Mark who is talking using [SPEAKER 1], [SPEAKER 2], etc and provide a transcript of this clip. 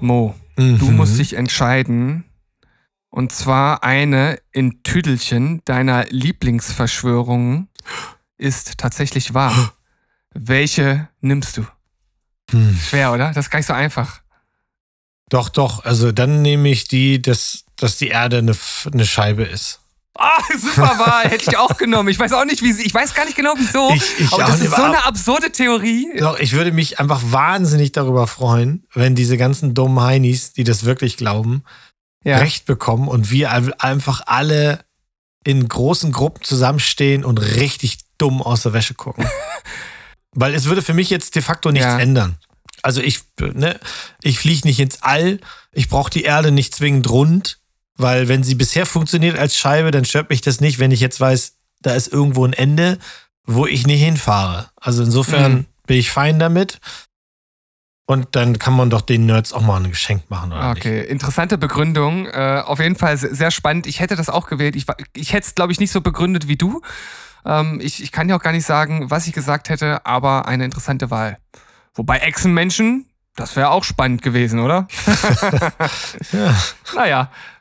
[SPEAKER 1] Mo,
[SPEAKER 2] Mhm.
[SPEAKER 1] du musst dich entscheiden. Und zwar eine in Tüdelchen deiner Lieblingsverschwörungen ist tatsächlich wahr. Welche nimmst du?
[SPEAKER 2] Hm.
[SPEAKER 1] Schwer, oder? Das ist gar nicht so einfach.
[SPEAKER 2] Doch, doch. Also dann nehme ich die, dass, dass die Erde eine, eine Scheibe ist.
[SPEAKER 1] Ah, super Wahl, hätte ich auch genommen. Ich weiß auch nicht, wie sie, ich weiß gar nicht genau wieso.
[SPEAKER 2] Ich- ich
[SPEAKER 1] aber das ist so eine absurde Theorie.
[SPEAKER 2] Doch, ich würde mich einfach wahnsinnig darüber freuen, wenn diese ganzen dummen Heinis, die das wirklich glauben,
[SPEAKER 1] Ja.
[SPEAKER 2] Recht bekommen und wir ein- einfach alle in großen Gruppen zusammenstehen und richtig dumm aus der Wäsche gucken. Weil es würde für mich jetzt de facto nichts
[SPEAKER 1] Ja.
[SPEAKER 2] ändern. Also ich, ne, ich fliege nicht ins All, ich brauche die Erde nicht zwingend rund, weil wenn sie bisher funktioniert als Scheibe, dann stört mich das nicht, wenn ich jetzt weiß, da ist irgendwo ein Ende, wo ich nicht hinfahre. Also insofern
[SPEAKER 1] Mhm.
[SPEAKER 2] bin ich fein damit. Und dann kann man doch den Nerds auch mal ein Geschenk machen, oder nicht?
[SPEAKER 1] Okay, interessante Begründung. Äh, auf jeden Fall se- sehr spannend. Ich hätte das auch gewählt. Ich, ich hätte es, glaube ich, nicht so begründet wie du. Ähm, ich, ich kann ja auch gar nicht sagen, was ich gesagt hätte, aber eine interessante Wahl. Wobei Echsenmenschen, das wäre auch spannend gewesen, oder?
[SPEAKER 2] Ja.
[SPEAKER 1] Naja,